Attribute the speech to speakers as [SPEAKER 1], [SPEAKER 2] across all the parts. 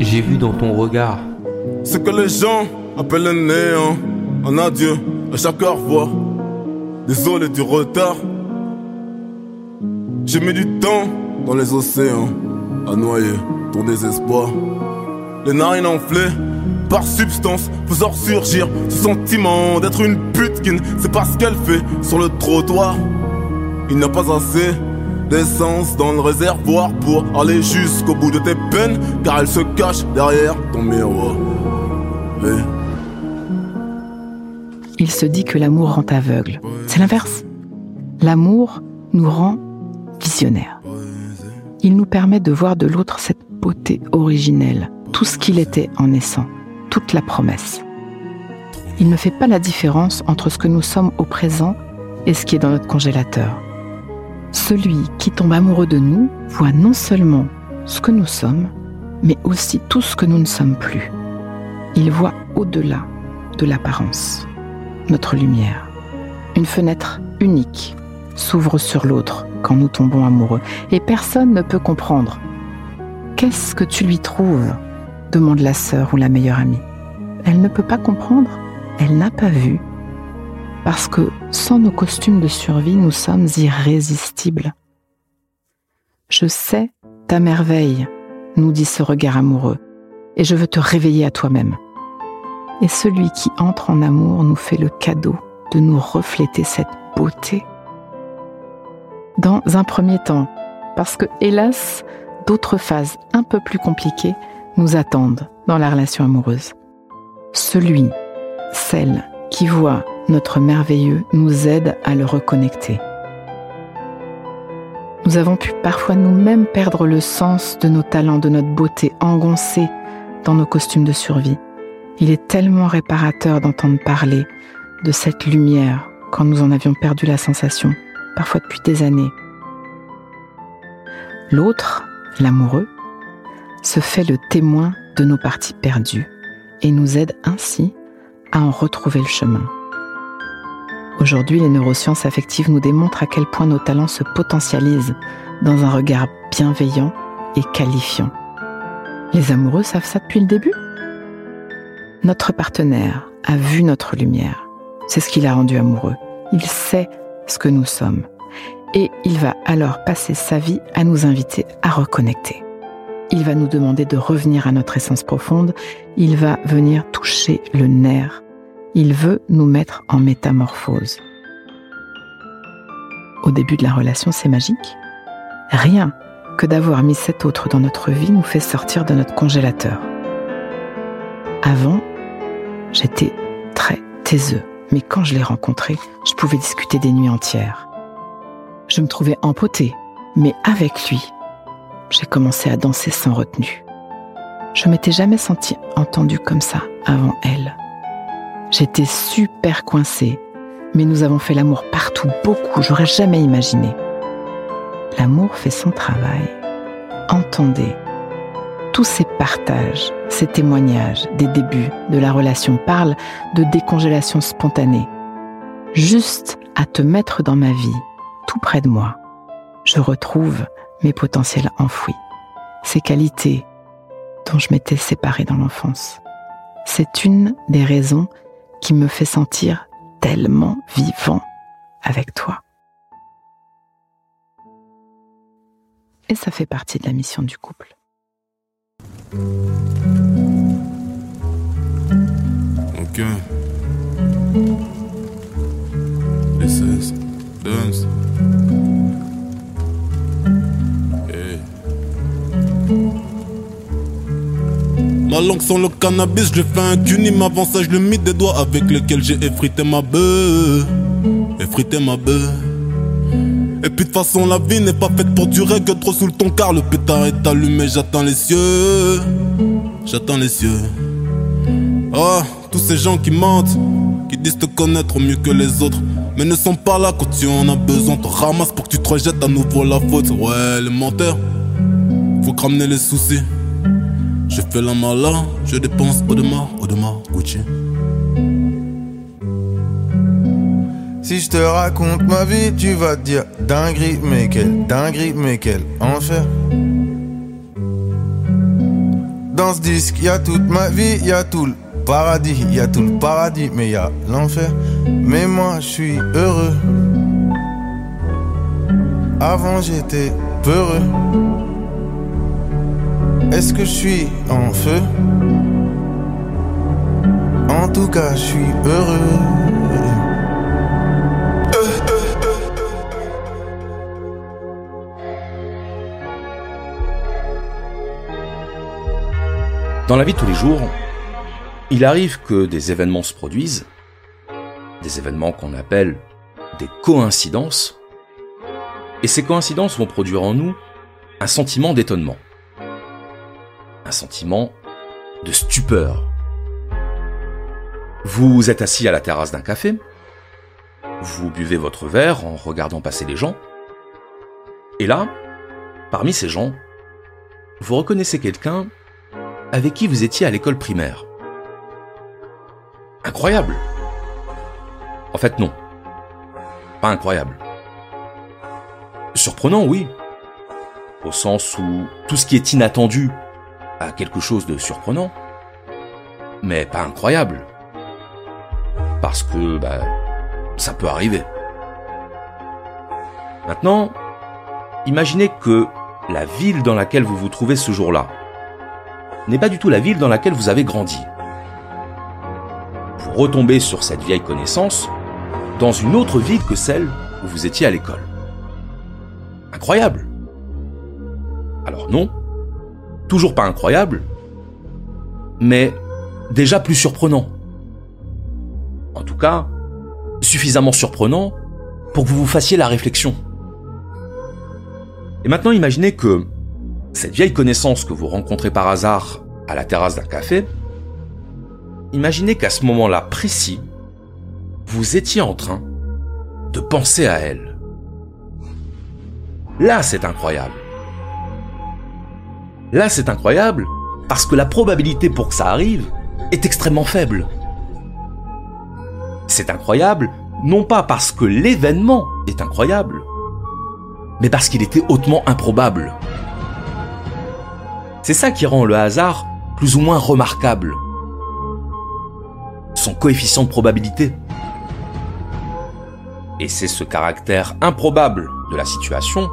[SPEAKER 1] J'ai vu dans ton regard
[SPEAKER 2] ce que les gens appellent un néant. Un adieu à chaque heure voix. Désolé du retard. J'ai mis du temps dans les océans à noyer ton désespoir. Les narines enflées par substance, faisant surgir ce sentiment d'être une pute qui ne sait pas ce qu'elle fait sur le trottoir. Il n'y a pas assez dans le réservoir pour aller jusqu'au bout de tes peines, car elle se cache derrière ton miroir.
[SPEAKER 3] Il se dit que l'amour rend aveugle. C'est l'inverse. L'amour nous rend visionnaires. Il nous permet de voir de l'autre cette beauté originelle, tout ce qu'il était en naissant, toute la promesse. Il ne fait pas la différence entre ce que nous sommes au présent et ce qui est dans notre congélateur. Celui qui tombe amoureux de nous voit non seulement ce que nous sommes, mais aussi tout ce que nous ne sommes plus. Il voit au-delà de l'apparence, notre lumière. Une fenêtre unique s'ouvre sur l'autre quand nous tombons amoureux, et personne ne peut comprendre. Qu'est-ce que tu lui trouves? demande la sœur ou la meilleure amie. Elle ne peut pas comprendre, elle n'a pas vu, parce que sans nos costumes de survie, nous sommes irrésistibles. Je sais ta merveille, nous dit ce regard amoureux, et je veux te réveiller à toi-même. Et celui qui entre en amour nous fait le cadeau de nous refléter cette beauté. Dans un premier temps, parce que hélas, d'autres phases un peu plus compliquées nous attendent dans la relation amoureuse. Celui, celle qui voit notre merveilleux nous aide à le reconnecter. Nous avons pu parfois nous-mêmes perdre le sens de nos talents, de notre beauté, engoncés dans nos costumes de survie. Il est tellement réparateur d'entendre parler de cette lumière quand nous en avions perdu la sensation, parfois depuis des années. L'autre, l'amoureux, se fait le témoin de nos parties perdues et nous aide ainsi à en retrouver le chemin. Aujourd'hui, les neurosciences affectives nous démontrent à quel point nos talents se potentialisent dans un regard bienveillant et qualifiant. Les amoureux savent ça depuis le début? Notre partenaire a vu notre lumière. C'est ce qui l'a rendu amoureux. Il sait ce que nous sommes. Et il va alors passer sa vie à nous inviter à reconnecter. Il va nous demander de revenir à notre essence profonde. Il va venir toucher le nerf. Il veut nous mettre en métamorphose. Au début de la relation, c'est magique. Rien que d'avoir mis cet autre dans notre vie nous fait sortir de notre congélateur. Avant, j'étais très taiseux, mais quand je l'ai rencontré, je pouvais discuter des nuits entières. Je me trouvais empotée, mais avec lui, j'ai commencé à danser sans retenue. Je m'étais jamais sentie entendue comme ça avant elle. J'étais super coincée, mais nous avons fait l'amour partout, beaucoup, j'aurais jamais imaginé. L'amour fait son travail. Entendez. Tous ces partages, ces témoignages des débuts de la relation parlent de décongélation spontanée. Juste à te mettre dans ma vie, tout près de moi, je retrouve mes potentiels enfouis, ces qualités dont je m'étais séparée dans l'enfance. C'est une des raisons qui me fait sentir tellement vivant avec toi. Et ça fait partie de la mission du couple.
[SPEAKER 2] Ok. Ma langue sans le cannabis, je fais un cunim avant je le mis des doigts avec lesquels j'ai effrité ma bœuf. Effrité ma bœuf. Et puis de toute façon la vie n'est pas faite pour durer que trop sous le ton car le pétard est allumé, j'attends les cieux. J'attends les cieux. Oh, tous ces gens qui mentent, qui disent te connaître mieux que les autres, mais ne sont pas là quand tu en as besoin. Te ramasse pour que tu te rejettes à nouveau la faute. Ouais, les menteurs, faut ramener les soucis. Je fais la malin, je dépense au demain, au demain, Gucci.
[SPEAKER 4] Si je te raconte ma vie, tu vas dire dinguerie, mais quelle dinguerie, mais quel enfer. Dans ce disque, y a toute ma vie, y a tout le paradis, y a tout le paradis, mais y a l'enfer. Mais moi, je suis heureux. Avant, j'étais peureux. Est-ce que je suis en feu? En tout cas, je suis heureux.
[SPEAKER 1] Dans la vie de tous les jours, il arrive que des événements se produisent, des événements qu'on appelle des coïncidences, et ces coïncidences vont produire en nous un sentiment d'étonnement, un sentiment de stupeur. Vous êtes assis à la terrasse d'un café, vous buvez votre verre en regardant passer les gens, et là, parmi ces gens, vous reconnaissez quelqu'un avec qui vous étiez à l'école primaire. Incroyable En fait non. Pas incroyable. Surprenant, oui. Au sens où tout ce qui est inattendu quelque chose de surprenant. Mais pas incroyable. Parce que, bah, ça peut arriver. Maintenant, imaginez que la ville dans laquelle vous vous trouvez ce jour-là, n'est pas du tout la ville dans laquelle vous avez grandi. Vous retombez sur cette vieille connaissance dans une autre ville que celle où vous étiez à l'école. Incroyable. Alors non, toujours pas incroyable, mais déjà plus surprenant. En tout cas, suffisamment surprenant pour que vous vous fassiez la réflexion. Et maintenant imaginez que cette vieille connaissance que vous rencontrez par hasard à la terrasse d'un café, imaginez qu'à ce moment-là précis, vous étiez en train de penser à elle. Là, c'est incroyable. Là, c'est incroyable parce que la probabilité pour que ça arrive est extrêmement faible. C'est incroyable non pas parce que l'événement est incroyable, mais parce qu'il était hautement improbable. C'est ça qui rend le hasard plus ou moins remarquable. Son coefficient de probabilité. Et c'est ce caractère improbable de la situation,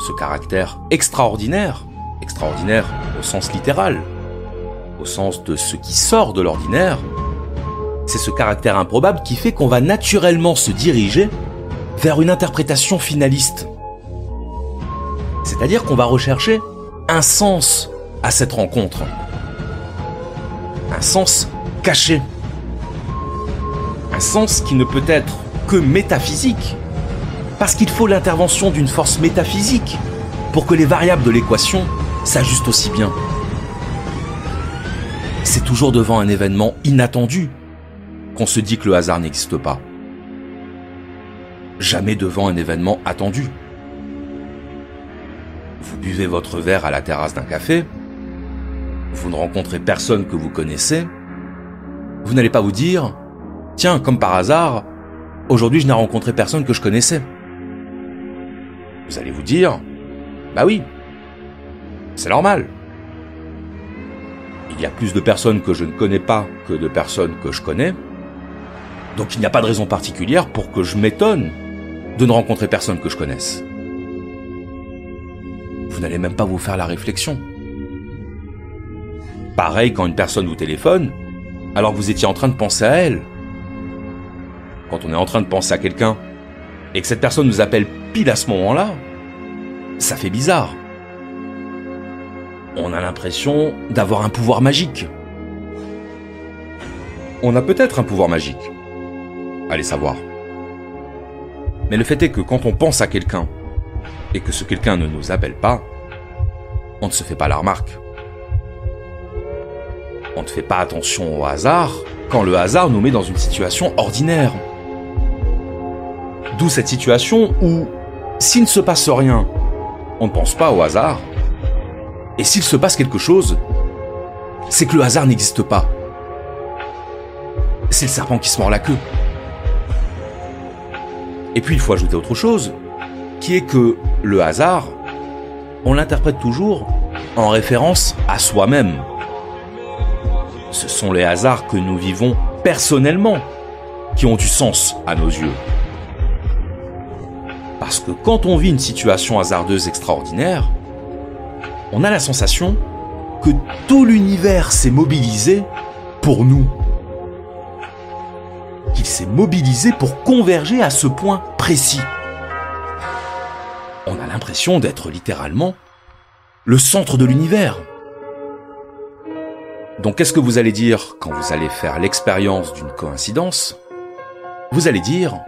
[SPEAKER 1] ce caractère extraordinaire, extraordinaire au sens littéral, au sens de ce qui sort de l'ordinaire, c'est ce caractère improbable qui fait qu'on va naturellement se diriger vers une interprétation finaliste. C'est-à-dire qu'on va rechercher un sens à cette rencontre. Un sens caché. Un sens qui ne peut être que métaphysique. Parce qu'il faut l'intervention d'une force métaphysique pour que les variables de l'équation s'ajustent aussi bien. C'est toujours devant un événement inattendu qu'on se dit que le hasard n'existe pas. Jamais devant un événement attendu. Vous buvez votre verre à la terrasse d'un café, vous ne rencontrez personne que vous connaissez, vous n'allez pas vous dire, tiens, comme par hasard, aujourd'hui je n'ai rencontré personne que je connaissais. Vous allez vous dire, bah oui, c'est normal. Il y a plus de personnes que je ne connais pas que de personnes que je connais. Donc il n'y a pas de raison particulière pour que je m'étonne de ne rencontrer personne que je connaisse. Vous n'allez même pas vous faire la réflexion. Pareil quand une personne vous téléphone, alors que vous étiez en train de penser à elle. Quand on est en train de penser à quelqu'un, et que cette personne nous appelle pile à ce moment-là, ça fait bizarre. On a l'impression d'avoir un pouvoir magique. On a peut-être un pouvoir magique. Allez savoir. Mais le fait est que quand on pense à quelqu'un, et que ce quelqu'un ne nous appelle pas, on ne se fait pas la remarque. On ne fait pas attention au hasard quand le hasard nous met dans une situation ordinaire. D'où cette situation où, s'il ne se passe rien, on ne pense pas au hasard. Et s'il se passe quelque chose, c'est que le hasard n'existe pas. C'est le serpent qui se mord la queue. Et puis il faut ajouter autre chose, qui est que le hasard, on l'interprète toujours en référence à soi-même. ce sont les hasards que nous vivons personnellement qui ont du sens à nos yeux. Parce que quand on vit une situation hasardeuse extraordinaire, on a la sensation que tout l'univers s'est mobilisé pour nous. Qu'il s'est mobilisé pour converger à ce point précis. On a l'impression d'être littéralement le centre de l'univers. Donc qu'est-ce que vous allez dire quand vous allez faire l'expérience d'une coïncidence? Vous allez dire,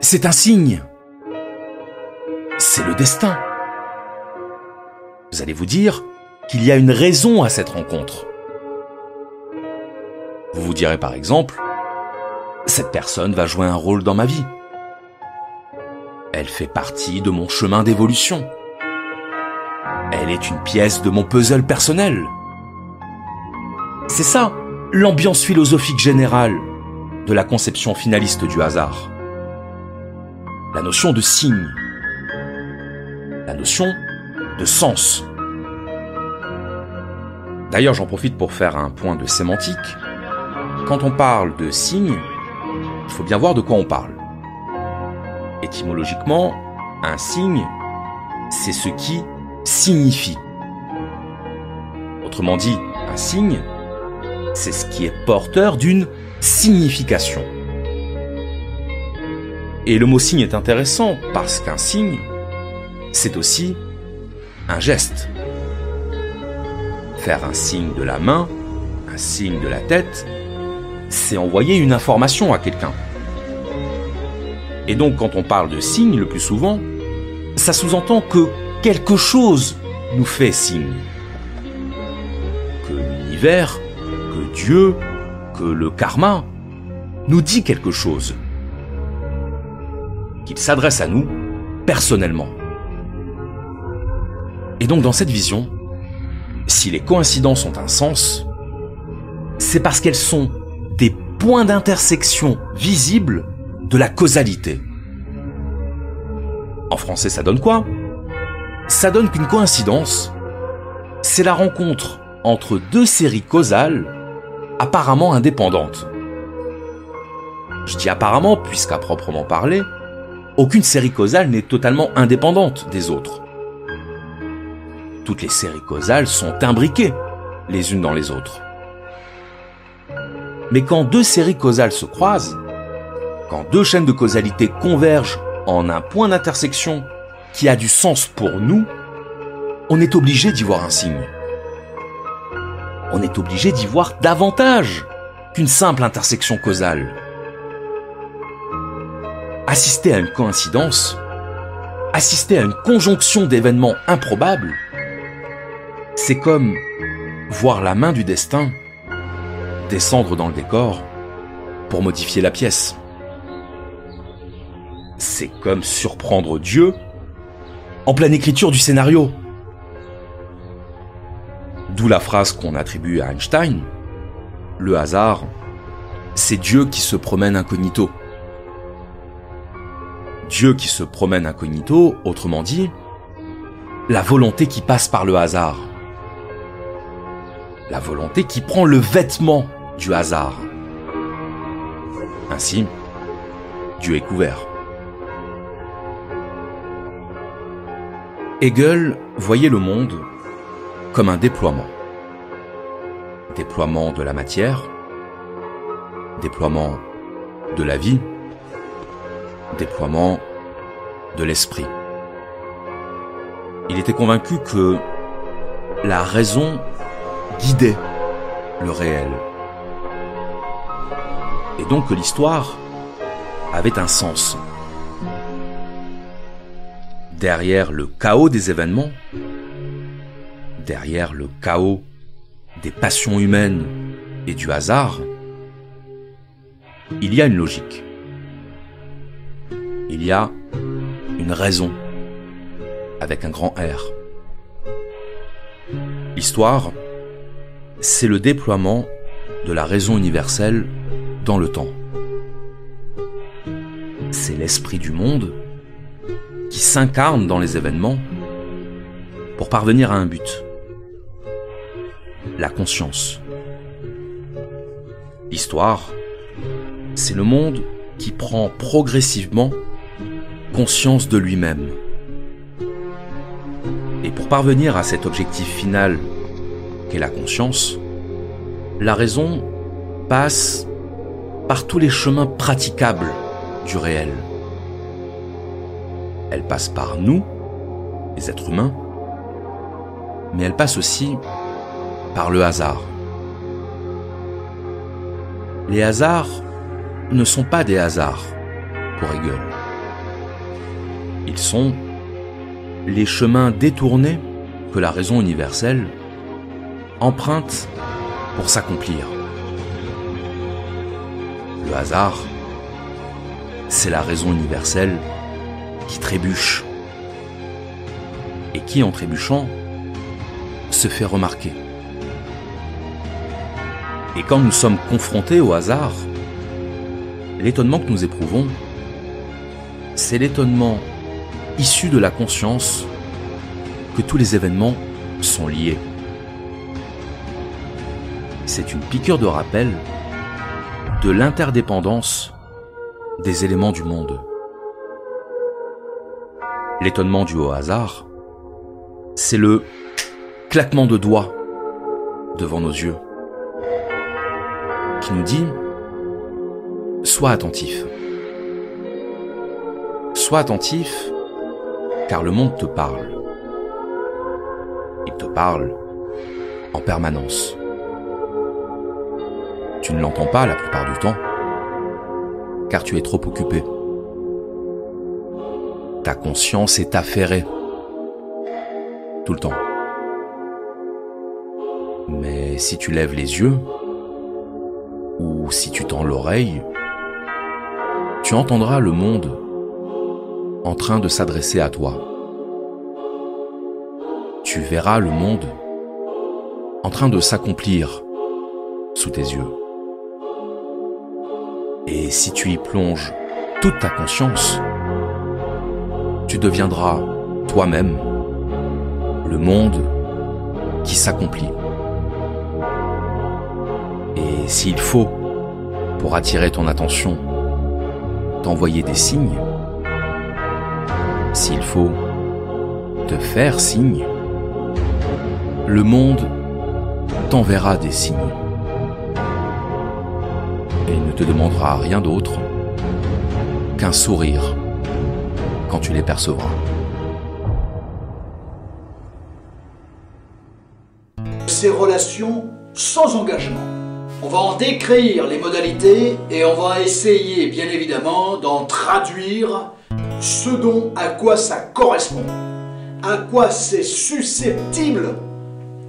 [SPEAKER 1] c'est un signe. C'est le destin. Vous allez vous dire qu'il y a une raison à cette rencontre. Vous vous direz par exemple, cette personne va jouer un rôle dans ma vie. Elle fait partie de mon chemin d'évolution. Elle est une pièce de mon puzzle personnel. C'est ça, l'ambiance philosophique générale de la conception finaliste du hasard. La notion de signe. La notion de sens. D'ailleurs, j'en profite pour faire un point de sémantique. Quand on parle de signe, il faut bien voir de quoi on parle. Étymologiquement, un signe, c'est ce qui signifie. Autrement dit, un signe, c'est ce qui est porteur d'une signification. Et le mot signe est intéressant parce qu'un signe, c'est aussi un geste. Faire un signe de la main, un signe de la tête, c'est envoyer une information à quelqu'un. Et donc quand on parle de signe le plus souvent, ça sous-entend que quelque chose nous fait signe. Que l'univers, que Dieu, que le karma nous dit quelque chose. Qu'il s'adresse à nous personnellement. Et donc dans cette vision, si les coïncidences ont un sens, c'est parce qu'elles sont des points d'intersection visibles de la causalité. En français, ça donne quoi? Ça donne qu'une coïncidence, c'est la rencontre entre deux séries causales apparemment indépendantes. Je dis apparemment puisqu'à proprement parler, aucune série causale n'est totalement indépendante des autres toutes les séries causales sont imbriquées les unes dans les autres. Mais quand deux séries causales se croisent, quand deux chaînes de causalité convergent en un point d'intersection qui a du sens pour nous, on est obligé d'y voir un signe. On est obligé d'y voir davantage qu'une simple intersection causale. Assister à une coïncidence, assister à une conjonction d'événements improbables, c'est comme voir la main du destin descendre dans le décor pour modifier la pièce. C'est comme surprendre Dieu en pleine écriture du scénario. D'où la phrase qu'on attribue à Einstein, le hasard, c'est Dieu qui se promène incognito. Dieu qui se promène incognito, autrement dit, la volonté qui passe par le hasard la volonté qui prend le vêtement du hasard. Ainsi, Dieu est couvert. Hegel voyait le monde comme un déploiement. Déploiement de la matière, déploiement de la vie, déploiement de l'esprit. Il était convaincu que la raison guidait le réel. Et donc que l'histoire avait un sens. Derrière le chaos des événements, derrière le chaos des passions humaines et du hasard, il y a une logique. Il y a une raison avec un grand R. L'histoire, c'est le déploiement de la raison universelle dans le temps. C'est l'esprit du monde qui s'incarne dans les événements pour parvenir à un but. La conscience. L'histoire, c'est le monde qui prend progressivement conscience de lui-même. Et pour parvenir à cet objectif final qu'est la conscience, la raison passe par tous les chemins praticables du réel. Elle passe par nous, les êtres humains, mais elle passe aussi par le hasard. Les hasards ne sont pas des hasards pour Hegel. Ils sont les chemins détournés que la raison universelle emprunte pour s'accomplir. Le hasard, c'est la raison universelle qui trébuche et qui, en trébuchant, se fait remarquer. Et quand nous sommes confrontés au hasard, l'étonnement que nous éprouvons, c'est l'étonnement issu de la conscience que tous les événements sont liés. C'est une piqûre de rappel de l'interdépendance des éléments du monde. L'étonnement dû au hasard, c'est le claquement de doigts devant nos yeux qui nous dit Sois attentif. Sois attentif car le monde te parle. Il te parle en permanence. Tu ne l'entends pas la plupart du temps car tu es trop occupé. Ta conscience est affairée tout le temps. Mais si tu lèves les yeux, ou si tu tends l'oreille, tu entendras le monde en train de s'adresser à toi. Tu verras le monde en train de s'accomplir sous tes yeux. Et si tu y plonges toute ta conscience, tu deviendras toi-même le monde qui s'accomplit. Et s'il faut, pour attirer ton attention, t'envoyer des signes, s'il faut te faire signe, le monde t'enverra des signes. Et ne te demandera rien d'autre qu'un sourire quand tu les percevras.
[SPEAKER 5] Ces relations sans engagement. On va en décrire les modalités et on va essayer bien évidemment d'en traduire ce dont à quoi ça correspond, à quoi c'est susceptible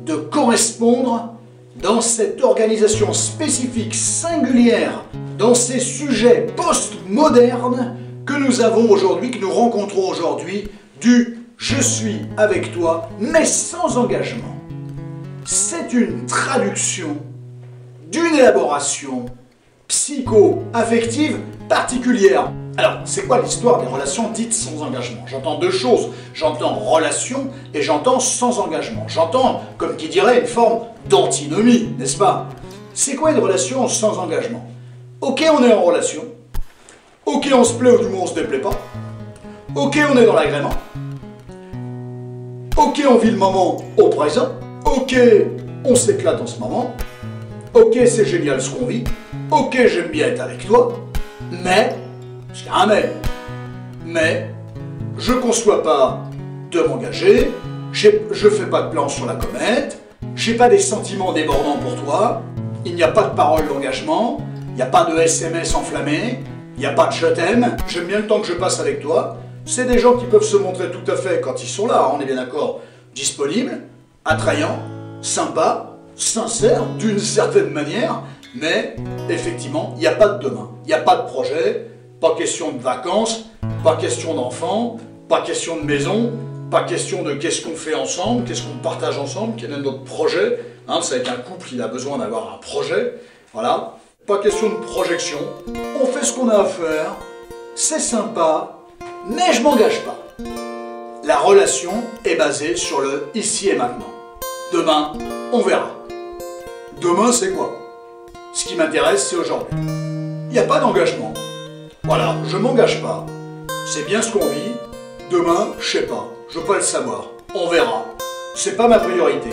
[SPEAKER 5] de correspondre dans cette organisation spécifique singulière, dans ces sujets post-modernes que nous avons aujourd'hui, que nous rencontrons aujourd'hui, du je suis avec toi, mais sans engagement. C'est une traduction d'une élaboration psycho-affective particulière. Alors, c'est quoi l'histoire des relations dites sans engagement? J'entends deux choses. J'entends relation et j'entends sans engagement. J'entends, comme qui dirait, une forme d'antinomie, n'est-ce pas? C'est quoi une relation sans engagement? Ok, on est en relation. Ok, on se plaît ou du moins on se déplaît pas. Ok, on est dans l'agrément. Ok, on vit le moment au présent. Ok, on s'éclate en ce moment. Ok, c'est génial ce qu'on vit. Ok, j'aime bien être avec toi. Mais, c'est un mais. Mais, je conçois pas de m'engager. Je fais pas de plan sur la comète. J'ai pas des sentiments débordants pour toi. Il n'y a pas de parole d'engagement. Il n'y a pas de SMS enflammé. Il n'y a pas de je t'aime. J'aime bien le temps que je passe avec toi. C'est des gens qui peuvent se montrer tout à fait, quand ils sont là, on est bien d'accord, disponibles, attrayants, sympas, sincères, d'une certaine manière, mais effectivement, il n'y a pas de demain, il n'y a pas de projet, pas question de vacances, pas question d'enfants, pas question de maison, pas question de qu'est-ce qu'on fait ensemble, qu'est-ce qu'on partage ensemble, quel est notre projet. Hein, c'est avec un couple, il a besoin d'avoir un projet. Voilà. Pas question de projection. On fait ce qu'on a à faire. C'est sympa, mais je m'engage pas. La relation est basée sur le ici et maintenant. Demain, on verra. Demain, c'est quoi? Ce qui m'intéresse, c'est aujourd'hui. Il n'y a pas d'engagement. Voilà, je m'engage pas. C'est bien ce qu'on vit. Demain, je sais pas. Je veux pas le savoir. On verra. C'est pas ma priorité.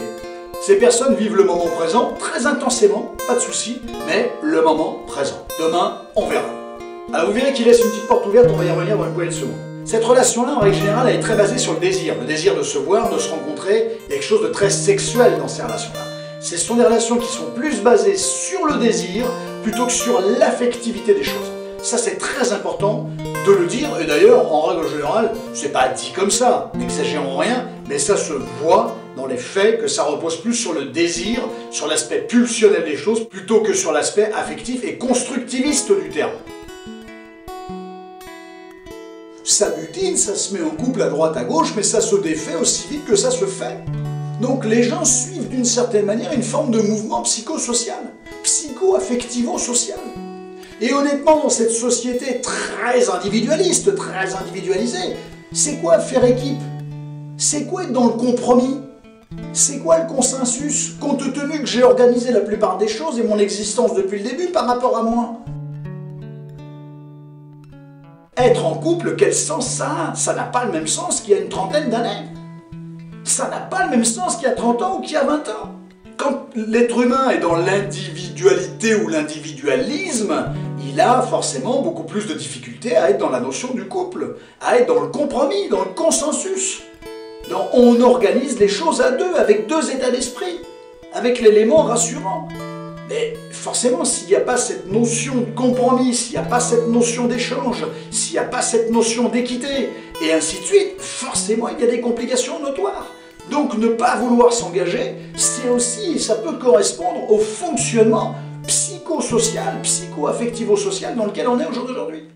[SPEAKER 5] Ces personnes vivent le moment présent très intensément, pas de souci, mais le moment présent. Demain, on verra. Alors vous verrez qu'il laisse une petite porte ouverte, on va y revenir dans une poignée de secondes. Cette relation-là, en règle générale, elle est très basée sur le désir. Le désir de se voir, de se rencontrer, il y a quelque chose de très sexuel dans ces relations-là. Ce sont des relations qui sont plus basées sur le désir plutôt que sur l'affectivité des choses. Ça, c'est très important de le dire, et d'ailleurs, en règle générale, c'est pas dit comme ça, n'exagérons rien, mais ça se voit dans les faits que ça repose plus sur le désir, sur l'aspect pulsionnel des choses, plutôt que sur l'aspect affectif et constructiviste du terme. Ça butine, ça se met en couple à droite à gauche, mais ça se défait aussi vite que ça se fait. Donc les gens suivent d'une certaine manière une forme de mouvement psychosocial, psycho-affectivo-social. Et honnêtement, dans cette société très individualiste, très individualisée, c'est quoi faire équipe? C'est quoi être dans le compromis? C'est quoi le consensus, compte tenu que j'ai organisé la plupart des choses et mon existence depuis le début par rapport à moi. Être en couple, quel sens ça a? Ça n'a pas le même sens qu'il y a une trentaine d'années. Ça n'a pas le même sens qu'il y a 30 ans ou qu'il y a 20 ans. Quand l'être humain est dans l'individualité ou l'individualisme, il a forcément beaucoup plus de difficultés à être dans la notion du couple, à être dans le compromis, dans le consensus. Dans on organise les choses à deux, avec deux états d'esprit, avec l'élément rassurant. Mais forcément, s'il n'y a pas cette notion de compromis, s'il n'y a pas cette notion d'échange, s'il n'y a pas cette notion d'équité, et ainsi de suite, forcément, il y a des complications notoires. Donc ne pas vouloir s'engager, c'est aussi, ça peut correspondre au fonctionnement psychosocial, psycho-affectivo-social dans lequel on est aujourd'hui.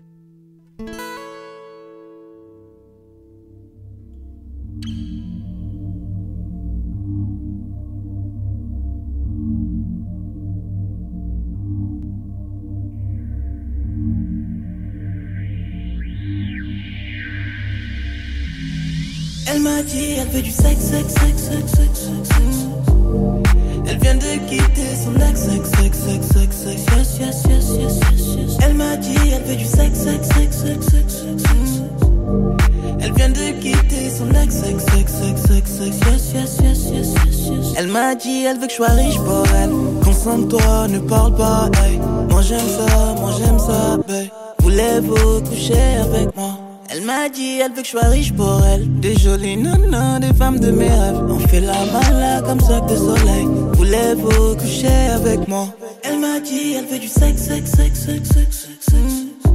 [SPEAKER 6] Je sois riche pour elle. Concentre-toi, ne parle pas, hey. Moi j'aime ça, moi j'aime ça, babe. Voulez-vous coucher avec moi? Elle m'a dit, elle veut que je sois riche pour elle. Des jolies nanas, des femmes de mes rêves. On fait la mala comme ça que soleil. Voulez-vous coucher avec moi? Elle m'a dit, elle veut du sexe, sexe, sexe, sexe, sexe, sexe.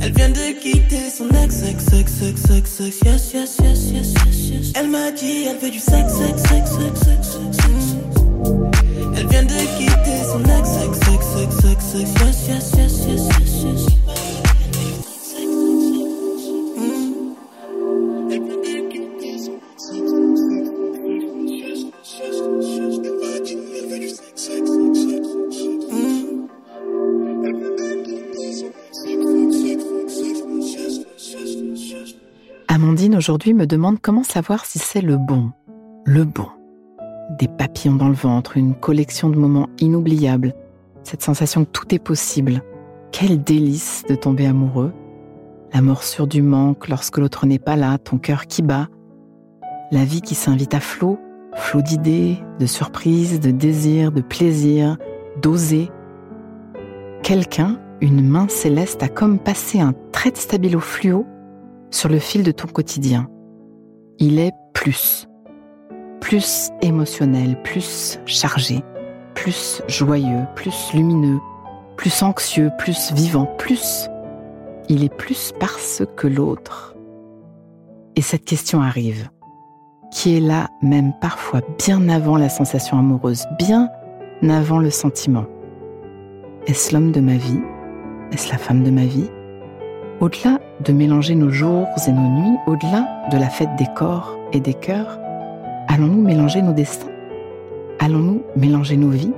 [SPEAKER 6] Elle vient de quitter son ex, sexe, sexe, sexe, sexe, sexe, yes, yes, yes, yes, yes, yes. Elle m'a dit, elle veut du sexe, sexe, sexe, sexe, sexe, sexe. Elle vient de quitter son ex, sexe, sexe, sexe, sexe, sexe, yes, yes, yes, yes, yes, yes.
[SPEAKER 3] Amandine aujourd'hui me demande comment savoir si c'est le bon. Le bon. Des papillons dans le ventre, une collection de moments inoubliables, cette sensation que tout est possible. Quel délice de tomber amoureux. La morsure du manque lorsque l'autre n'est pas là, ton cœur qui bat. La vie qui s'invite à flot, flot d'idées, de surprises, de désirs, de plaisirs, d'oser. Quelqu'un, une main céleste, a comme passé un trait de stabilo fluo sur le fil de ton quotidien. Il est plus. Plus émotionnel, plus chargé, plus joyeux, plus lumineux, plus anxieux, plus vivant, plus. Il est plus parce que l'autre. Et cette question arrive, qui est là même parfois bien avant la sensation amoureuse, bien avant le sentiment. Est-ce l'homme de ma vie? Est-ce la femme de ma vie? Au-delà de mélanger nos jours et nos nuits, au-delà de la fête des corps et des cœurs, allons-nous mélanger nos destins? Allons-nous mélanger nos vies?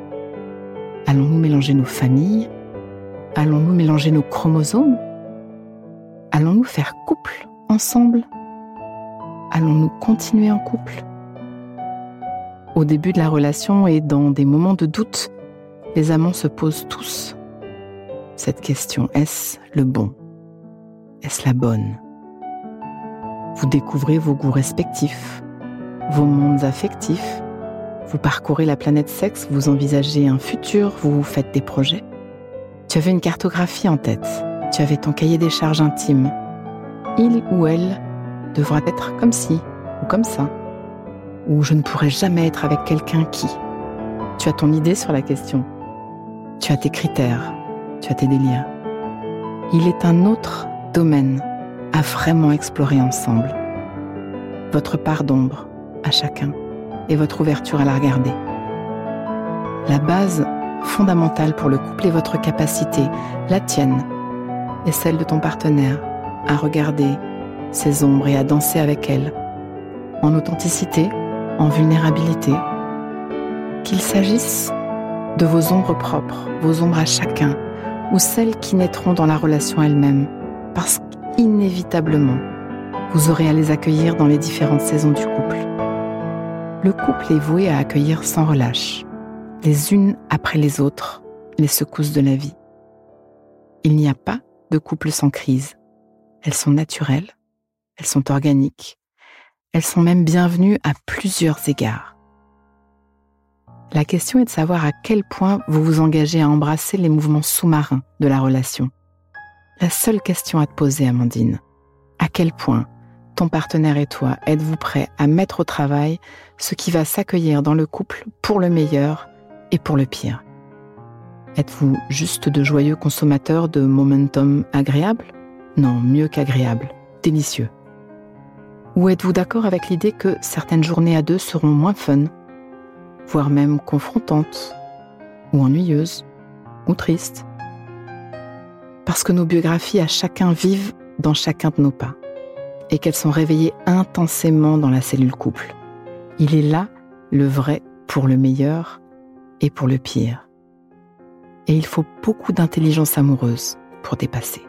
[SPEAKER 3] Allons-nous mélanger nos familles? Allons-nous mélanger nos chromosomes? Allons-nous faire couple ensemble? Allons-nous continuer en couple? Au début de la relation et dans des moments de doute, les amants se posent tous. Cette question. Est-ce le bon? Est-ce la bonne? Vous découvrez vos goûts respectifs, vos mondes affectifs, vous parcourez la planète sexe, vous envisagez un futur, vous faites des projets. Tu avais une cartographie en tête, tu avais ton cahier des charges intime. Il ou elle devra être comme ci ou comme ça, ou je ne pourrai jamais être avec quelqu'un qui. Tu as ton idée sur la question. Tu as tes critères, tu as tes délires. Il est un autre domaine à vraiment explorer ensemble. Votre part d'ombre à chacun et votre ouverture à la regarder. La base fondamentale pour le couple est votre capacité, la tienne et celle de ton partenaire, à regarder ses ombres et à danser avec elles, en authenticité, en vulnérabilité, qu'il s'agisse de vos ombres propres, vos ombres à chacun, ou celles qui naîtront dans la relation elle-même, parce qu'inévitablement, vous aurez à les accueillir dans les différentes saisons du couple. Le couple est voué à accueillir sans relâche, les unes après les autres, les secousses de la vie. Il n'y a pas de couple sans crise. Elles sont naturelles, elles sont organiques, elles sont même bienvenues à plusieurs égards. La question est de savoir à quel point vous vous engagez à embrasser les mouvements sous-marins de la relation. La seule question à te poser, Amandine, à quel point partenaire et toi êtes-vous prêts à mettre au travail ce qui va s'accueillir dans le couple pour le meilleur et pour le pire? Êtes-vous juste de joyeux consommateurs de momentum agréable? Non, mieux qu'agréable, délicieux. Ou êtes-vous d'accord avec l'idée que certaines journées à deux seront moins fun voire même confrontantes, ou ennuyeuses, ou tristes? Parce que nos biographies à chacun vivent dans chacun de nos pas, et qu'elles sont réveillées intensément dans la cellule couple. Il est là le vrai pour le meilleur et pour le pire. Et il faut beaucoup d'intelligence amoureuse pour dépasser.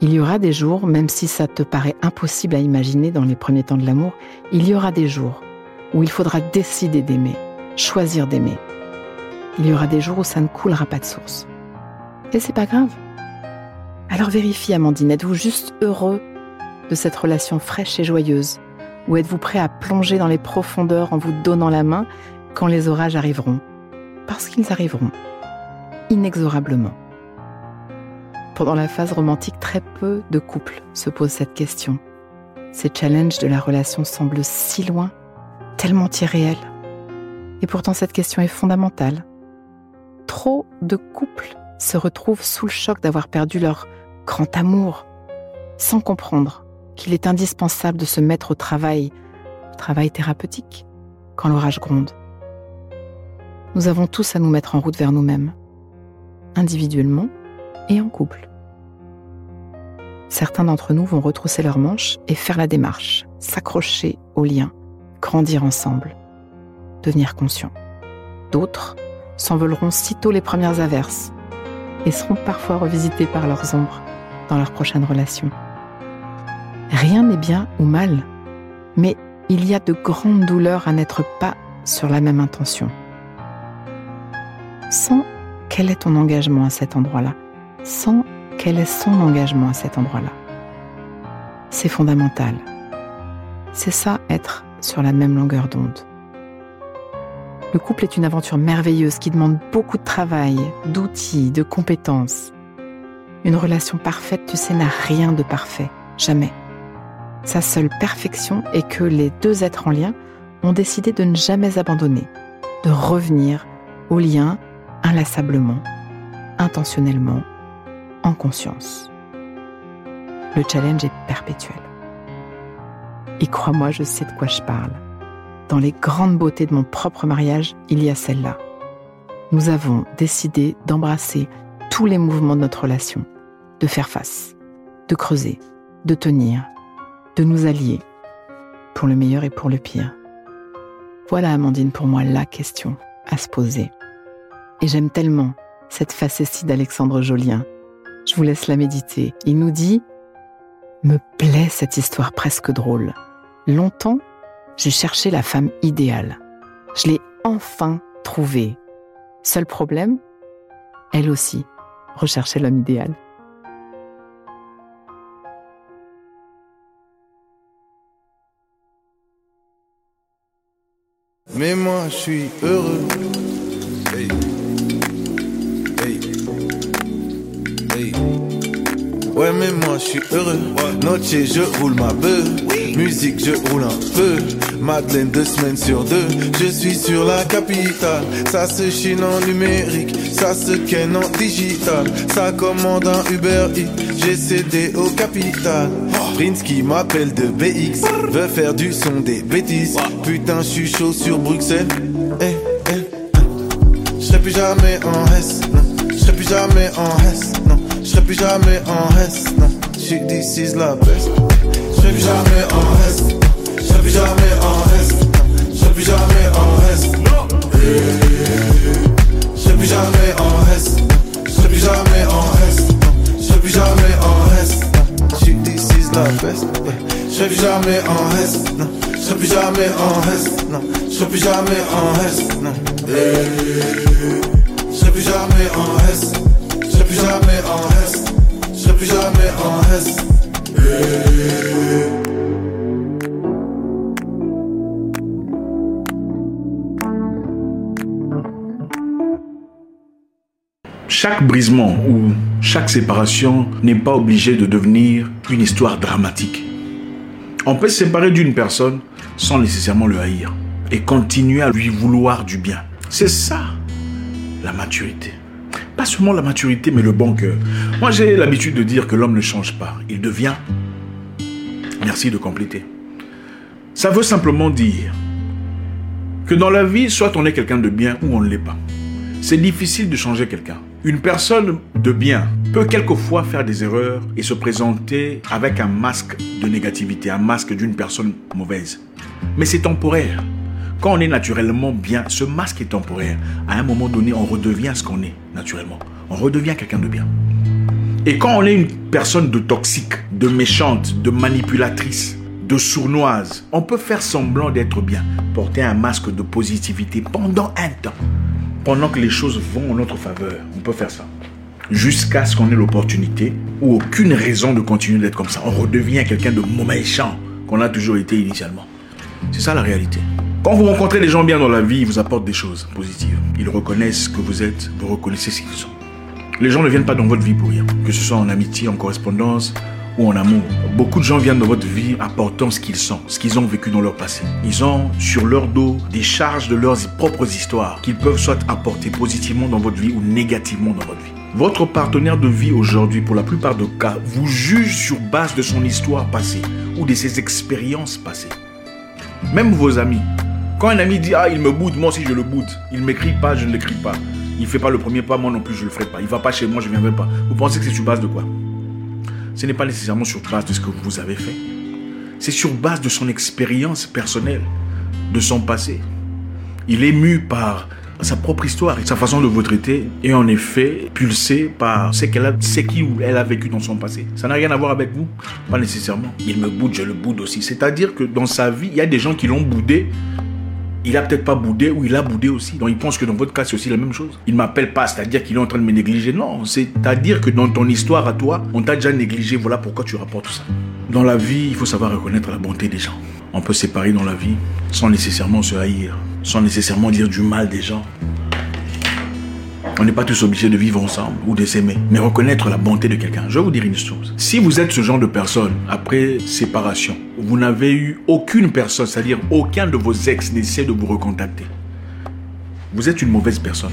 [SPEAKER 3] Il y aura des jours, même si ça te paraît impossible à imaginer dans les premiers temps de l'amour, il y aura des jours où il faudra décider d'aimer, choisir d'aimer. Il y aura des jours où ça ne coulera pas de source. Et c'est pas grave. Alors vérifie, Amandine, êtes-vous juste heureux de cette relation fraîche et joyeuse? Ou êtes-vous prêt à plonger dans les profondeurs en vous donnant la main quand les orages arriveront? Parce qu'ils arriveront, inexorablement. Pendant la phase romantique, très peu de couples se posent cette question. Ces challenges de la relation semblent si loin tellement irréel. Et pourtant cette question est fondamentale. Trop de couples se retrouvent sous le choc d'avoir perdu leur grand amour, sans comprendre qu'il est indispensable de se mettre au travail, au travail thérapeutique, quand l'orage gronde. Nous avons tous à nous mettre en route vers nous-mêmes, individuellement et en couple. Certains d'entre nous vont retrousser leurs manches et faire la démarche, s'accrocher aux liens, grandir ensemble, devenir conscients. D'autres s'envoleront sitôt les premières averses et seront parfois revisités par leurs ombres dans leur prochaine relation. Rien n'est bien ou mal, mais il y a de grandes douleurs à n'être pas sur la même intention. Sans quel est ton engagement à cet endroit-là Sans quel est son engagement à cet endroit-là C'est fondamental. C'est ça être sur la même longueur d'onde. Le couple est une aventure merveilleuse qui demande beaucoup de travail, d'outils, de compétences. Une relation parfaite, tu sais, n'a rien de parfait, jamais. Sa seule perfection est que les deux êtres en lien ont décidé de ne jamais abandonner, de revenir au lien inlassablement, intentionnellement, en conscience. Le challenge est perpétuel. Et crois-moi, je sais de quoi je parle. Dans les grandes beautés de mon propre mariage, il y a celle-là. Nous avons décidé d'embrasser tous les mouvements de notre relation, de faire face, de creuser, de tenir, de nous allier, pour le meilleur et pour le pire. Voilà, Amandine, pour moi, la question à se poser. Et j'aime tellement cette facétie d'Alexandre Jolien. Je vous laisse la méditer. Il nous dit Me plaît cette histoire presque drôle. Longtemps, j'ai cherché la femme idéale. Je l'ai enfin trouvée. Seul problème, elle aussi recherchait l'homme idéal.
[SPEAKER 4] Mais moi je suis heureux. Ouais mais moi je suis heureux. Noche je roule ma bœuf. Musique je roule un peu. Madeleine deux semaines sur deux. Je suis sur la capitale. Ça se chine en numérique. Ça se ken en digital. Ça commande un Uber Eats. J'ai cédé au capital. Prince qui m'appelle de BX. Veut faire du son des bêtises. Putain je suis chaud sur Bruxelles. Eh, eh, eh. Je plus jamais en S. Je plus jamais en S. Plus jamais en S, non. This is la best. Je plus jamais en non. Je plus jamais en non. Je plus jamais en non. Je plus jamais en non. Je plus jamais en non. Je plus jamais en. She this is la ouais. Je plus jamais en S, non. Je plus jamais en S, non. Je plus jamais en S, non. Je plus jamais en S. Plus jamais en S. Je serai plus jamais en S.
[SPEAKER 7] Chaque brisement ou chaque séparation n'est pas obligé de devenir une histoire dramatique. On peut se séparer d'une personne sans nécessairement le haïr et continuer à lui vouloir du bien. C'est ça la maturité. Pas seulement la maturité, mais le bon cœur. Moi, j'ai l'habitude de dire que l'homme ne change pas, il devient. Merci de compléter. Ça veut simplement dire que dans la vie, soit on est quelqu'un de bien ou on ne l'est pas. C'est difficile de changer quelqu'un. Une personne de bien peut quelquefois faire des erreurs et se présenter avec un masque de négativité, un masque d'une personne mauvaise. Mais c'est temporaire. Quand on est naturellement bien, ce masque est temporaire. À un moment donné, on redevient ce qu'on est naturellement. On redevient quelqu'un de bien. Et quand on est une personne de toxique, de méchante, de manipulatrice, de sournoise, on peut faire semblant d'être bien, porter un masque de positivité pendant un temps. Pendant que les choses vont en notre faveur, on peut faire ça. Jusqu'à ce qu'on ait l'opportunité ou aucune raison de continuer d'être comme ça. On redevient quelqu'un de méchant qu'on a toujours été initialement. C'est ça la réalité. Quand vous rencontrez des gens bien dans la vie, ils vous apportent des choses positives. Ils reconnaissent que vous êtes, vous reconnaissez ce qu'ils sont. Les gens ne viennent pas dans votre vie pour rien, que ce soit en amitié, en correspondance ou en amour. Beaucoup de gens viennent dans votre vie apportant ce qu'ils sont, ce qu'ils ont vécu dans leur passé. Ils ont sur leur dos des charges de leurs propres histoires qu'ils peuvent soit apporter positivement dans votre vie ou négativement dans votre vie. Votre partenaire de vie aujourd'hui, pour la plupart des cas, vous juge sur base de son histoire passée ou de ses expériences passées. Même vos amis. Quand un ami dit Ah, il me boude, moi aussi je le boude. Il ne m'écrit pas, je ne l'écris pas. Il ne fait pas le premier pas, moi non plus je ne le ferai pas. Il ne va pas chez moi, je ne viendrai pas. Vous pensez que c'est sur base de quoi? Ce n'est pas nécessairement sur base de ce que vous avez fait. C'est sur base de son expérience personnelle, de son passé. Il est mu par sa propre histoire et sa façon de vous traiter est en effet pulsé par ce qu'elle a, ce qui elle a vécu dans son passé. Ça n'a rien à voir avec vous, pas nécessairement. Il me boude, je le boude aussi. C'est-à-dire que dans sa vie, il y a des gens qui l'ont boudé. Il a peut-être pas boudé ou il a boudé aussi. Donc il pense que dans votre cas, c'est aussi la même chose. Il m'appelle pas, c'est-à-dire qu'il est en train de me négliger. Non, c'est-à-dire que dans ton histoire à toi, on t'a déjà négligé. Voilà pourquoi tu rapportes tout ça. Dans la vie, il faut savoir reconnaître la bonté des gens. On peut séparer dans la vie sans nécessairement se haïr, sans nécessairement dire du mal des gens. On n'est pas tous obligés de vivre ensemble ou de s'aimer, mais reconnaître la bonté de quelqu'un. Je vais vous dire une chose. Si vous êtes ce genre de personne, après séparation, vous n'avez eu aucune personne, c'est-à-dire aucun de vos ex n'essaie de vous recontacter, vous êtes une mauvaise personne.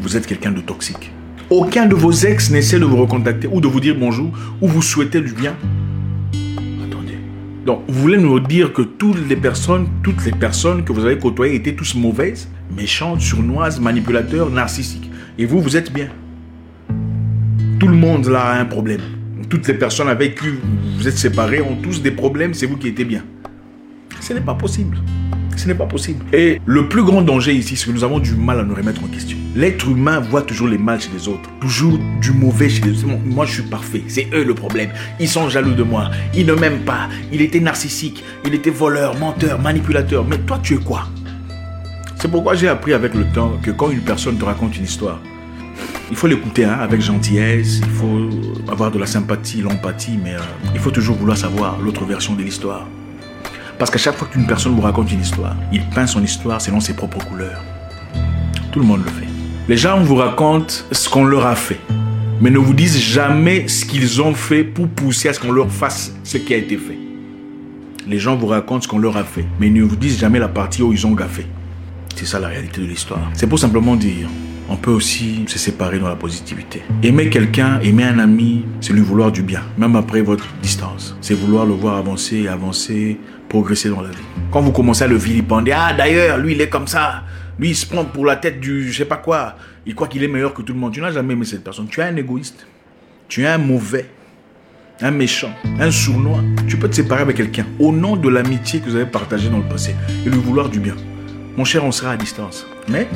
[SPEAKER 7] Vous êtes quelqu'un de toxique. Aucun de vos ex n'essaie de vous recontacter ou de vous dire bonjour ou vous souhaiter du bien. Attendez. Donc, vous voulez nous dire que toutes les personnes, toutes les personnes que vous avez côtoyées étaient tous mauvaises, méchantes, surnoises, manipulateurs, narcissiques. Et vous, vous êtes bien. Tout le monde là a un problème. Toutes les personnes avec qui vous êtes séparés ont tous des problèmes, c'est vous qui étiez bien. Ce n'est pas possible. Ce n'est pas possible. Et le plus grand danger ici, c'est que nous avons du mal à nous remettre en question. L'être humain voit toujours les mal chez les autres, toujours du mauvais chez les autres. Moi, je suis parfait. C'est eux le problème. Ils sont jaloux de moi. Ils ne m'aiment pas. Il était narcissique. Il était voleur, menteur, manipulateur. Mais toi, tu es quoi? C'est pourquoi j'ai appris avec le temps que quand une personne te raconte une histoire, il faut l'écouter hein, avec gentillesse, il faut avoir de la sympathie, l'empathie, mais euh, il faut toujours vouloir savoir l'autre version de l'histoire. Parce qu'à chaque fois qu'une personne vous raconte une histoire, il peint son histoire selon ses propres couleurs. Tout le monde le fait. Les gens vous racontent ce qu'on leur a fait, mais ne vous disent jamais ce qu'ils ont fait pour pousser à ce qu'on leur fasse ce qui a été fait. Les gens vous racontent ce qu'on leur a fait, mais ils ne vous disent jamais la partie où ils ont gaffé. C'est ça la réalité de l'histoire. C'est pour simplement dire, on peut aussi se séparer dans la positivité. Aimer quelqu'un, aimer un ami, c'est lui vouloir du bien, même après votre distance. C'est vouloir le voir avancer, avancer, progresser dans la vie. Quand vous commencez à le vilipender, ah d'ailleurs, lui il est comme ça, lui il se prend pour la tête du je sais pas quoi, il croit qu'il est meilleur que tout le monde. Tu n'as jamais aimé cette personne. Tu es un égoïste. Tu es un mauvais, un méchant, un sournois. Tu peux te séparer avec quelqu'un au nom de l'amitié que vous avez partagée dans le passé et lui vouloir du bien. Mon cher, on sera à distance. Mais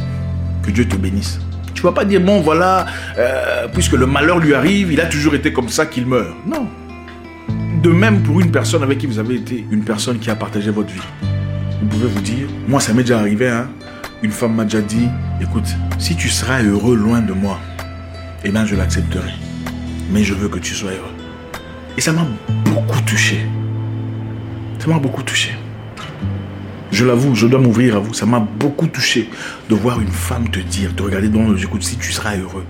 [SPEAKER 7] que Dieu te bénisse. Tu vas pas dire, bon voilà, euh, puisque le malheur lui arrive, il a toujours été comme ça qu'il meurt. Non. De même pour une personne avec qui vous avez été une personne qui a partagé votre vie. Vous pouvez vous dire, moi ça m'est déjà arrivé, hein. Une femme m'a déjà dit, écoute, si tu seras heureux loin de moi, eh bien je l'accepterai. Mais je veux que tu sois heureux. Et ça m'a beaucoup touché. Ça m'a beaucoup touché. Je l'avoue, je dois m'ouvrir à vous. Ça m'a beaucoup touché de voir une femme te dire, te regarder dans les écoute, si tu seras heureux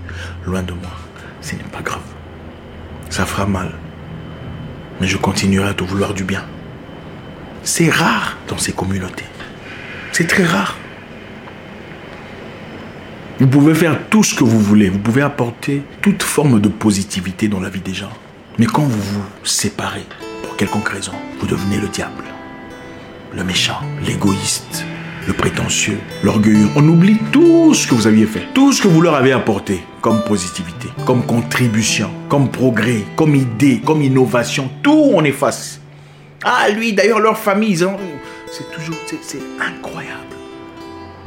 [SPEAKER 7] loin de moi, ce n'est pas grave. Ça fera mal. Mais je continuerai à te vouloir du bien. C'est rare dans ces communautés. C'est très rare. Vous pouvez faire tout ce que vous voulez. Vous pouvez apporter toute forme de positivité dans la vie des gens. Mais quand vous vous séparez, pour quelconque raison, vous devenez le diable le méchant, l'égoïste, le prétentieux, l'orgueilleux. On oublie tout ce que vous aviez fait, tout ce que vous leur avez apporté comme positivité, comme contribution, comme progrès, comme idée, comme innovation. Tout on efface. Ah, lui, d'ailleurs, leur famille. C'est toujours... C'est incroyable.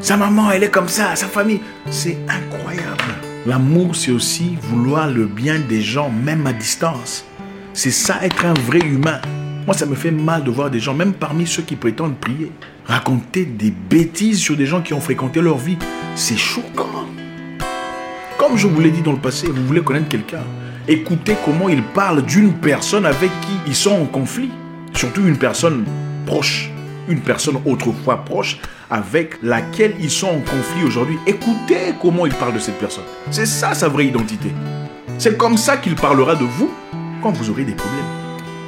[SPEAKER 7] Sa maman, elle est comme ça, sa famille. C'est incroyable. L'amour, c'est aussi vouloir le bien des gens, même à distance. C'est ça, être un vrai humain. Moi, ça me fait mal de voir des gens, même parmi ceux qui prétendent prier, raconter des bêtises sur des gens qui ont fréquenté leur vie. C'est choquant. Comme je vous l'ai dit dans le passé, vous voulez connaître quelqu'un, écoutez comment il parle d'une personne avec qui ils sont en conflit. Surtout une personne proche, une personne autrefois proche avec laquelle ils sont en conflit aujourd'hui. Écoutez comment il parle de cette personne. C'est ça sa vraie identité. C'est comme ça qu'il parlera de vous quand vous aurez des problèmes.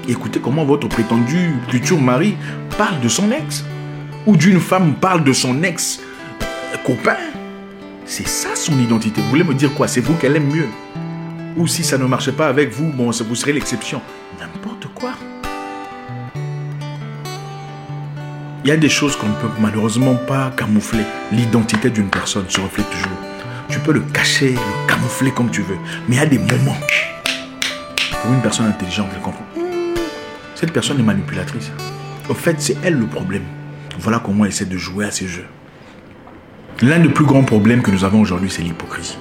[SPEAKER 7] Écoutez comment votre prétendu futur mari parle de son ex. Ou d'une femme parle de son ex copain. C'est ça son identité. Vous voulez me dire quoi? C'est vous qu'elle aime mieux. Ou si ça ne marchait pas avec vous, bon, vous serez l'exception. N'importe quoi. Il y a des choses qu'on ne peut malheureusement pas camoufler. L'identité d'une personne se reflète toujours. Tu peux le cacher, le camoufler comme tu veux. Mais il y a des moments. Pour une personne intelligente. Cette personne est manipulatrice. Au fait, c'est elle le problème. Voilà comment elle essaie de jouer à ces jeux. L'un des plus grands problèmes que nous avons aujourd'hui, c'est l'hypocrisie.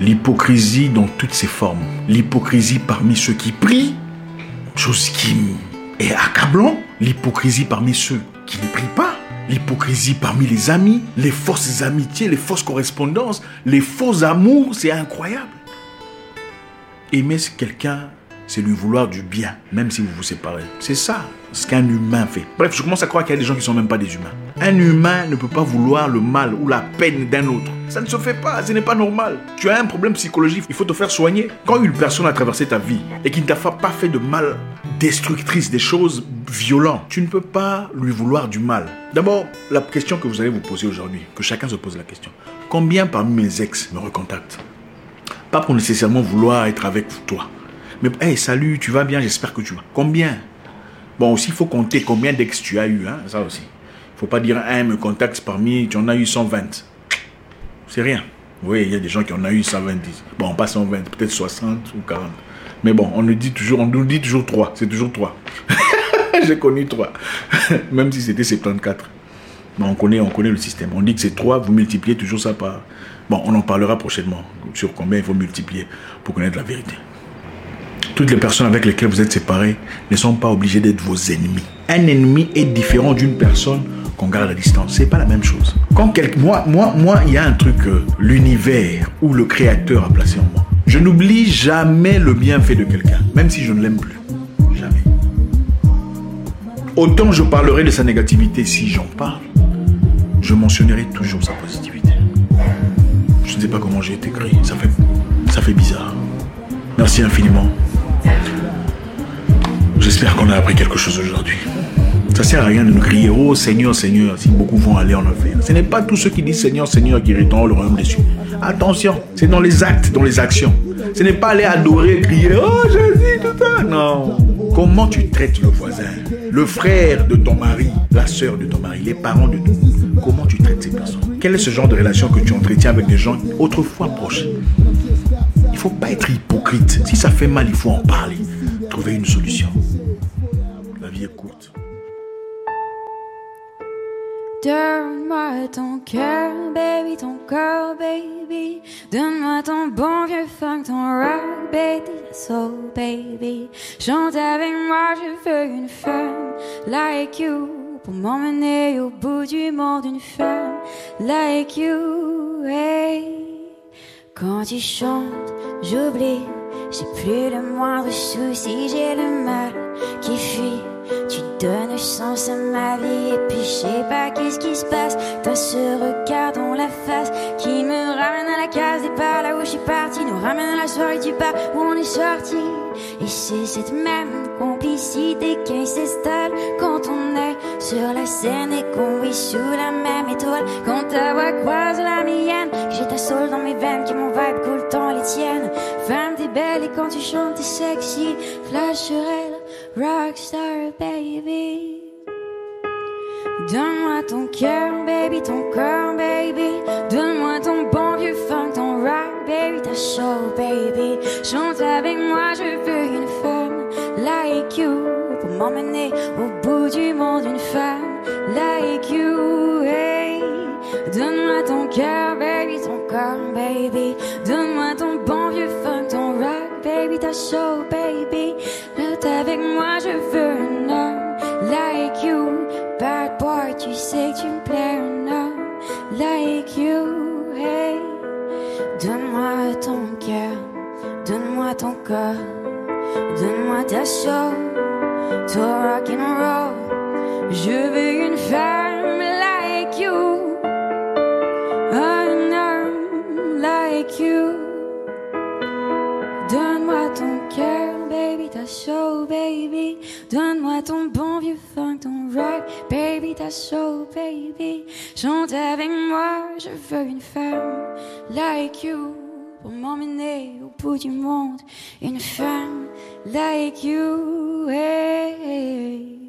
[SPEAKER 7] L'hypocrisie dans toutes ses formes. L'hypocrisie parmi ceux qui prient, chose qui est accablant. L'hypocrisie parmi ceux qui ne prient pas. L'hypocrisie parmi les amis, les fausses amitiés, les fausses correspondances, les faux amours, c'est incroyable. Aimer quelqu'un c'est lui vouloir du bien, même si vous vous séparez. C'est ça ce qu'un humain fait. Bref, je commence à croire qu'il y a des gens qui ne sont même pas des humains. Un humain ne peut pas vouloir le mal ou la peine d'un autre. Ça ne se fait pas, ce n'est pas normal. Tu as un problème psychologique, il faut te faire soigner. Quand une personne a traversé ta vie et qui ne t'a pas fait de mal destructrice, des choses violentes, tu ne peux pas lui vouloir du mal. D'abord, la question que vous allez vous poser aujourd'hui, que chacun se pose la question. Combien parmi mes ex me recontactent? Pas pour nécessairement vouloir être avec toi, mais hey, salut, tu vas bien, j'espère que tu vas. Combien? Bon, aussi, il faut compter combien d'ex tu as eu, hein, ça aussi. Il faut pas dire un me contacte parmi, tu en as eu 120. C'est rien. Oui, il y a des gens qui en ont eu 120. Bon, pas 120, peut-être 60 ou 40. Mais bon, on nous dit toujours, on nous dit toujours 3. C'est toujours 3. J'ai connu 3. Même si c'était 74. Bon, on connaît, on connaît le système. On dit que c'est 3, vous multipliez toujours ça par... Bon, on en parlera prochainement sur combien il faut multiplier pour connaître la vérité. Toutes les personnes avec lesquelles vous êtes séparés ne sont pas obligées d'être vos ennemis. Un ennemi est différent d'une personne qu'on garde la distance. C'est pas la même chose. Quand moi, moi, moi, il y a un truc, euh, l'univers où le Créateur a placé en moi. Je n'oublie jamais le bienfait de quelqu'un, même si je ne l'aime plus. Jamais. Autant je parlerai de sa négativité si j'en parle, je mentionnerai toujours sa positivité. Je ne sais pas comment j'ai été créé, ça fait, ça fait bizarre. Merci infiniment. J'espère qu'on a appris quelque chose aujourd'hui. Ça sert à rien de nous crier Oh Seigneur, Seigneur, si beaucoup vont aller en enfer. Ce n'est pas tous ceux qui disent Seigneur, Seigneur qui hériteront le royaume des cieux. Attention, c'est dans les actes, dans les actions. Ce n'est pas aller adorer, crier Oh Jésus, tout ça. Non. Comment tu traites le voisin, le frère de ton mari, la sœur de ton mari, les parents de tout Comment tu traites ces personnes? Quel est ce genre de relation que tu entretiens avec des gens autrefois proches? Faut pas être hypocrite. Si ça fait mal, il faut en parler. Trouver une solution. La vie est courte.
[SPEAKER 8] Donne-moi ton cœur, baby, ton corps, baby. Donne-moi ton bon vieux funk, ton rock, baby, so baby. Chante avec moi, je veux une femme like you pour m'emmener au bout du monde, une femme like you. Hey. Quand tu chantes, j'oublie, j'ai plus le moindre souci, j'ai le mal qui fuit. Tu donnes sens à ma vie et puis je sais pas qu'est-ce qui se passe. T'as ce regard dans la face qui me ramène à la case départ là où je suis parti, nous ramène à la soirée du bar où on est sorti. Et c'est cette même complicité qui s'installe quand on est sur la scène et qu'on vit sous la même étoile. Quand ta voix croise la mienne, j'ai ta soul dans mes veines, que mon vibe coule dans les tiennes. Femme, t'es belle et quand tu chantes, t'es sexy. Flash sur elle, rockstar baby. Donne-moi ton cœur, baby, ton corps, baby. Donne-moi ton bon vieux funk, ton rock, baby, ta show, baby. Chante avec moi, je veux une femme like you pour m'emmener au bout du monde, une femme like you. Hey. Donne-moi ton cœur, baby, ton corps, baby. Donne-moi ton bon vieux funk, ton rock, baby, ta show, baby. Moi, je veux un homme like you. Bad boy, tu sais que tu me plais, un homme like you. Hey. Donne-moi ton cœur, donne-moi ton corps, donne-moi ta show, ton rock and roll. Je veux une femme show, baby. Donne-moi ton bon vieux funk, ton rock, baby, ta show, baby. Chante avec moi, je veux une femme like you pour m'emmener au bout du monde. Une femme like you, hey.